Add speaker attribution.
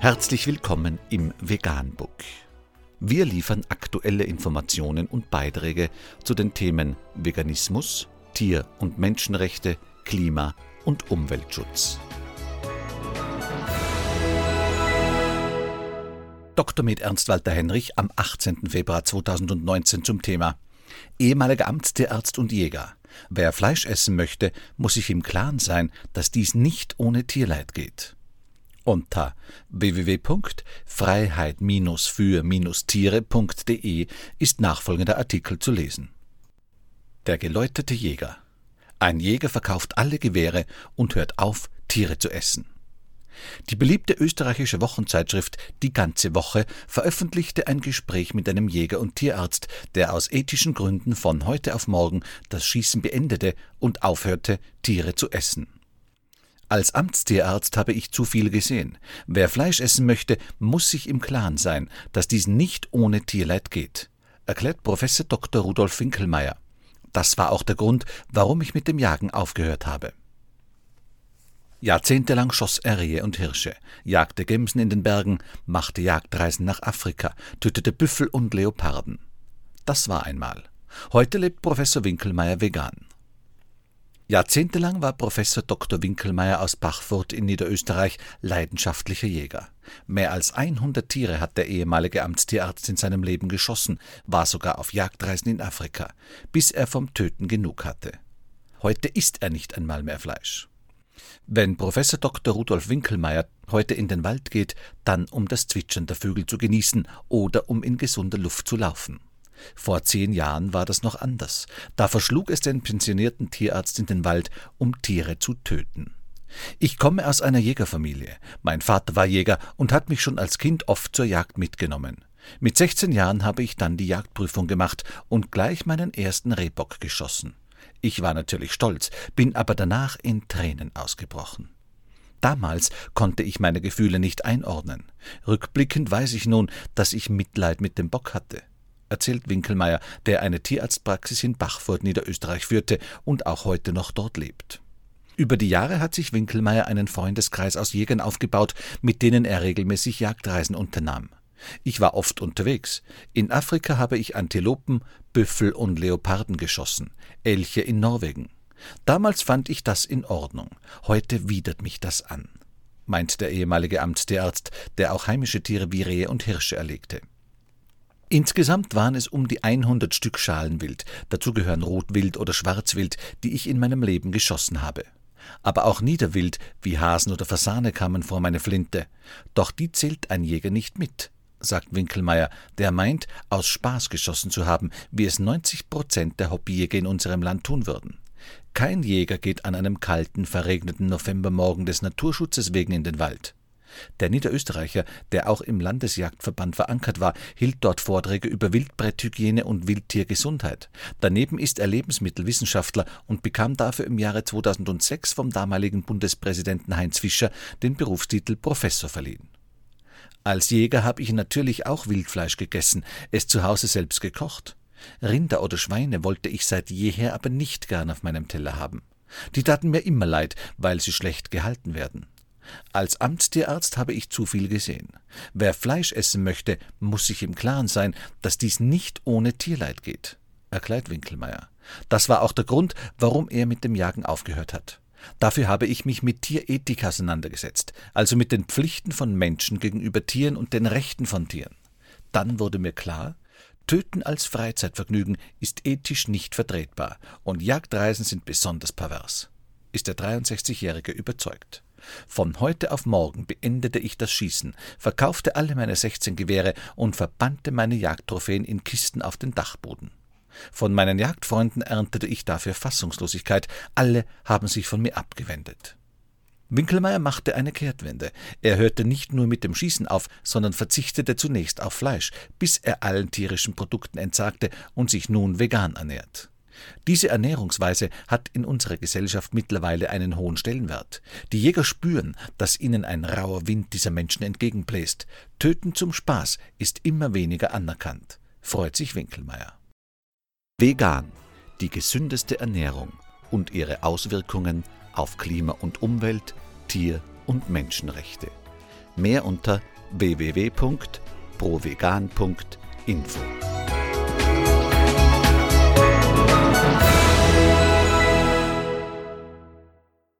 Speaker 1: Herzlich willkommen im Veganbook. Wir liefern aktuelle Informationen und Beiträge zu den Themen Veganismus, Tier- und Menschenrechte, Klima- und Umweltschutz. Dr. Med Ernst Walter Henrich am 18. Februar 2019 zum Thema Ehemaliger Amtstierarzt und Jäger. Wer Fleisch essen möchte, muss sich im Klaren sein, dass dies nicht ohne Tierleid geht. Unter www.freiheit-für-tiere.de ist nachfolgender Artikel zu lesen. Der geläuterte Jäger. Ein Jäger verkauft alle Gewehre und hört auf, Tiere zu essen. Die beliebte österreichische Wochenzeitschrift Die ganze Woche veröffentlichte ein Gespräch mit einem Jäger und Tierarzt, der aus ethischen Gründen von heute auf morgen das Schießen beendete und aufhörte, Tiere zu essen. Als Amtstierarzt habe ich zu viel gesehen. Wer Fleisch essen möchte, muss sich im Klaren sein, dass dies nicht ohne Tierleid geht, erklärt Professor Dr. Rudolf Winkelmeier. Das war auch der Grund, warum ich mit dem Jagen aufgehört habe. Jahrzehntelang schoss er Rehe und Hirsche, jagte Gemsen in den Bergen, machte Jagdreisen nach Afrika, tötete Büffel und Leoparden. Das war einmal. Heute lebt Professor Winkelmeier vegan. Jahrzehntelang war Professor Dr. Winkelmeier aus Bachfurt in Niederösterreich leidenschaftlicher Jäger. Mehr als 100 Tiere hat der ehemalige Amtstierarzt in seinem Leben geschossen, war sogar auf Jagdreisen in Afrika, bis er vom Töten genug hatte. Heute isst er nicht einmal mehr Fleisch. Wenn Professor Dr. Rudolf Winkelmeier heute in den Wald geht, dann um das Zwitschern der Vögel zu genießen oder um in gesunder Luft zu laufen. Vor zehn Jahren war das noch anders. Da verschlug es den pensionierten Tierarzt in den Wald, um Tiere zu töten. Ich komme aus einer Jägerfamilie. Mein Vater war Jäger und hat mich schon als Kind oft zur Jagd mitgenommen. Mit 16 Jahren habe ich dann die Jagdprüfung gemacht und gleich meinen ersten Rehbock geschossen. Ich war natürlich stolz, bin aber danach in Tränen ausgebrochen. Damals konnte ich meine Gefühle nicht einordnen. Rückblickend weiß ich nun, dass ich Mitleid mit dem Bock hatte erzählt Winkelmeier, der eine Tierarztpraxis in Bachfurt, Niederösterreich führte und auch heute noch dort lebt. Über die Jahre hat sich Winkelmeier einen Freundeskreis aus Jägern aufgebaut, mit denen er regelmäßig Jagdreisen unternahm. Ich war oft unterwegs. In Afrika habe ich Antilopen, Büffel und Leoparden geschossen, Elche in Norwegen. Damals fand ich das in Ordnung. Heute widert mich das an, meint der ehemalige Amtstierarzt, der auch heimische Tiere wie Rehe und Hirsche erlegte. Insgesamt waren es um die 100 Stück Schalenwild, dazu gehören Rotwild oder Schwarzwild, die ich in meinem Leben geschossen habe. Aber auch Niederwild wie Hasen oder Fasane kamen vor meine Flinte. Doch die zählt ein Jäger nicht mit, sagt Winkelmeier, der meint, aus Spaß geschossen zu haben, wie es 90 Prozent der Hobbyjäger in unserem Land tun würden. Kein Jäger geht an einem kalten, verregneten Novembermorgen des Naturschutzes wegen in den Wald. Der Niederösterreicher, der auch im Landesjagdverband verankert war, hielt dort Vorträge über Wildbretthygiene und Wildtiergesundheit. Daneben ist er Lebensmittelwissenschaftler und bekam dafür im Jahre 2006 vom damaligen Bundespräsidenten Heinz Fischer den Berufstitel Professor verliehen. Als Jäger habe ich natürlich auch Wildfleisch gegessen, es zu Hause selbst gekocht. Rinder oder Schweine wollte ich seit jeher aber nicht gern auf meinem Teller haben. Die taten mir immer leid, weil sie schlecht gehalten werden. Als Amtstierarzt habe ich zu viel gesehen. Wer Fleisch essen möchte, muss sich im Klaren sein, dass dies nicht ohne Tierleid geht, erklärt Winkelmeier. Das war auch der Grund, warum er mit dem Jagen aufgehört hat. Dafür habe ich mich mit Tierethik auseinandergesetzt, also mit den Pflichten von Menschen gegenüber Tieren und den Rechten von Tieren. Dann wurde mir klar, Töten als Freizeitvergnügen ist ethisch nicht vertretbar und Jagdreisen sind besonders pervers. Ist der 63-Jährige überzeugt. Von heute auf morgen beendete ich das Schießen, verkaufte alle meine 16 Gewehre und verbannte meine Jagdtrophäen in Kisten auf den Dachboden. Von meinen Jagdfreunden erntete ich dafür Fassungslosigkeit, alle haben sich von mir abgewendet. Winkelmeier machte eine Kehrtwende. Er hörte nicht nur mit dem Schießen auf, sondern verzichtete zunächst auf Fleisch, bis er allen tierischen Produkten entsagte und sich nun vegan ernährt. Diese Ernährungsweise hat in unserer Gesellschaft mittlerweile einen hohen Stellenwert. Die Jäger spüren, dass ihnen ein rauer Wind dieser Menschen entgegenbläst. Töten zum Spaß ist immer weniger anerkannt, freut sich Winkelmeier. Vegan, die gesündeste Ernährung und ihre Auswirkungen auf Klima und Umwelt, Tier- und Menschenrechte. Mehr unter www.provegan.info.